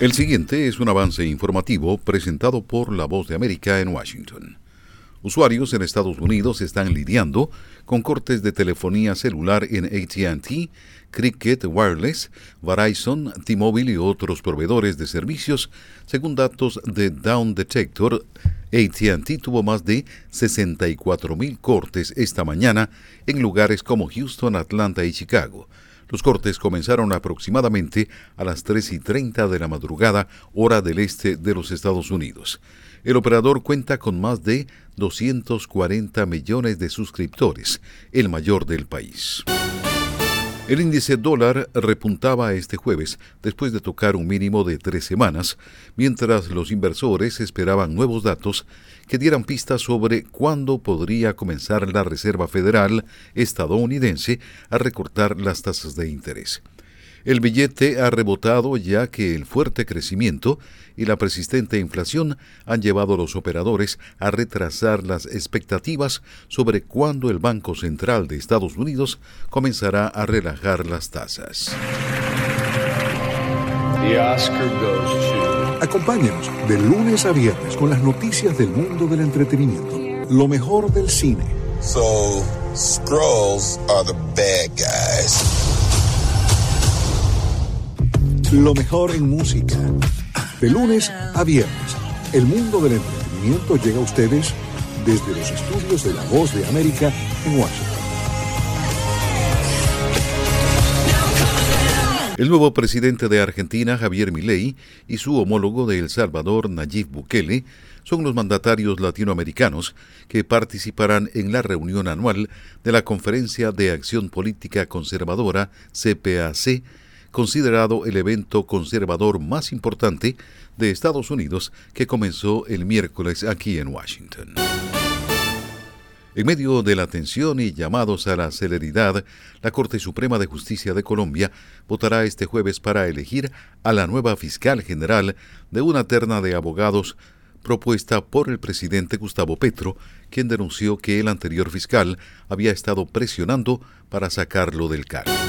El siguiente es un avance informativo presentado por La Voz de América en Washington. Usuarios en Estados Unidos están lidiando con cortes de telefonía celular en ATT, Cricket Wireless, Verizon, T-Mobile y otros proveedores de servicios, según datos de Down Detector. ATT tuvo más de 64.000 cortes esta mañana en lugares como Houston, Atlanta y Chicago. Los cortes comenzaron aproximadamente a las 3 y 30 de la madrugada, hora del este de los Estados Unidos. El operador cuenta con más de 240 millones de suscriptores, el mayor del país. El índice dólar repuntaba este jueves después de tocar un mínimo de tres semanas, mientras los inversores esperaban nuevos datos que dieran pistas sobre cuándo podría comenzar la Reserva Federal estadounidense a recortar las tasas de interés. El billete ha rebotado ya que el fuerte crecimiento y la persistente inflación han llevado a los operadores a retrasar las expectativas sobre cuándo el Banco Central de Estados Unidos comenzará a relajar las tasas. Acompáñenos de lunes a viernes con las noticias del mundo del entretenimiento, lo mejor del cine. So, scrolls are the bad guys lo mejor en música. De lunes a viernes, el mundo del entretenimiento llega a ustedes desde los estudios de La Voz de América en Washington. El nuevo presidente de Argentina, Javier Milei, y su homólogo de El Salvador, Nayib Bukele, son los mandatarios latinoamericanos que participarán en la reunión anual de la Conferencia de Acción Política Conservadora, CPAC, considerado el evento conservador más importante de Estados Unidos que comenzó el miércoles aquí en Washington. En medio de la tensión y llamados a la celeridad, la Corte Suprema de Justicia de Colombia votará este jueves para elegir a la nueva fiscal general de una terna de abogados propuesta por el presidente Gustavo Petro, quien denunció que el anterior fiscal había estado presionando para sacarlo del cargo.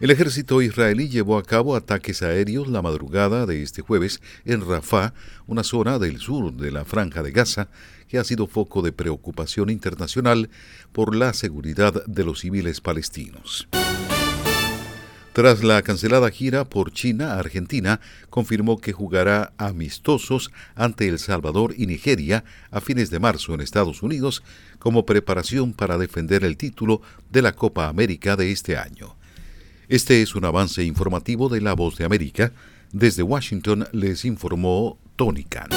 El ejército israelí llevó a cabo ataques aéreos la madrugada de este jueves en Rafah, una zona del sur de la franja de Gaza que ha sido foco de preocupación internacional por la seguridad de los civiles palestinos. Tras la cancelada gira por China, Argentina confirmó que jugará amistosos ante El Salvador y Nigeria a fines de marzo en Estados Unidos como preparación para defender el título de la Copa América de este año. Este es un avance informativo de La Voz de América. Desde Washington les informó Tony Khan.